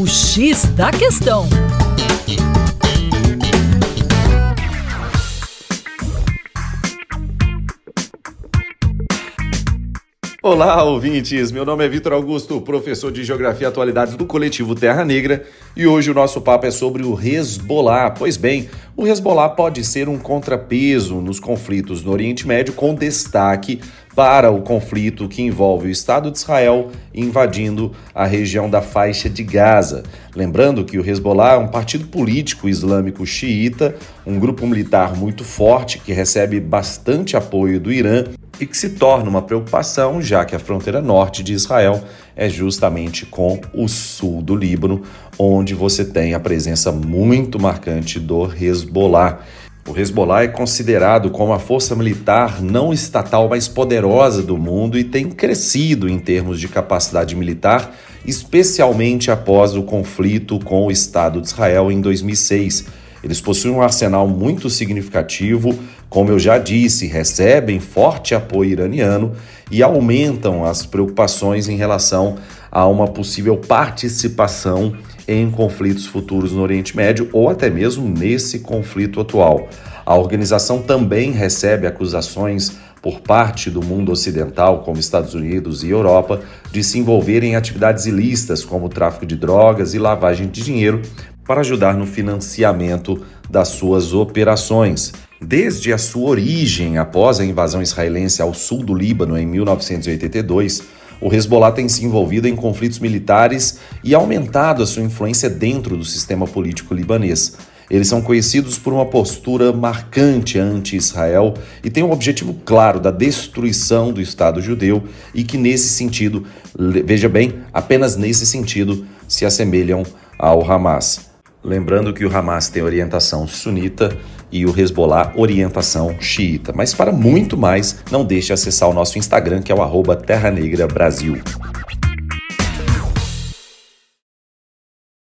O X da Questão. Olá, ouvintes! Meu nome é Vitor Augusto, professor de Geografia e Atualidades do coletivo Terra Negra, e hoje o nosso papo é sobre o Hezbollah. Pois bem, o Hezbollah pode ser um contrapeso nos conflitos no Oriente Médio, com destaque para o conflito que envolve o Estado de Israel invadindo a região da faixa de Gaza. Lembrando que o Hezbollah é um partido político islâmico xiita, um grupo militar muito forte que recebe bastante apoio do Irã e que se torna uma preocupação, já que a fronteira norte de Israel é justamente com o sul do Líbano, onde você tem a presença muito marcante do Hezbollah. O Hezbollah é considerado como a força militar não estatal mais poderosa do mundo e tem crescido em termos de capacidade militar, especialmente após o conflito com o Estado de Israel em 2006. Eles possuem um arsenal muito significativo, como eu já disse, recebem forte apoio iraniano e aumentam as preocupações em relação a uma possível participação em conflitos futuros no Oriente Médio ou até mesmo nesse conflito atual. A organização também recebe acusações por parte do mundo ocidental, como Estados Unidos e Europa, de se envolver em atividades ilícitas como tráfico de drogas e lavagem de dinheiro para ajudar no financiamento das suas operações. Desde a sua origem após a invasão israelense ao sul do Líbano em 1982, o Hezbollah tem se envolvido em conflitos militares e aumentado a sua influência dentro do sistema político libanês. Eles são conhecidos por uma postura marcante anti-Israel e têm um objetivo claro da destruição do Estado judeu e que, nesse sentido, veja bem, apenas nesse sentido, se assemelham ao Hamas. Lembrando que o Hamas tem orientação sunita e o Hezbollah orientação xiita. Mas para muito mais, não deixe de acessar o nosso Instagram, que é o Terra Negra Brasil.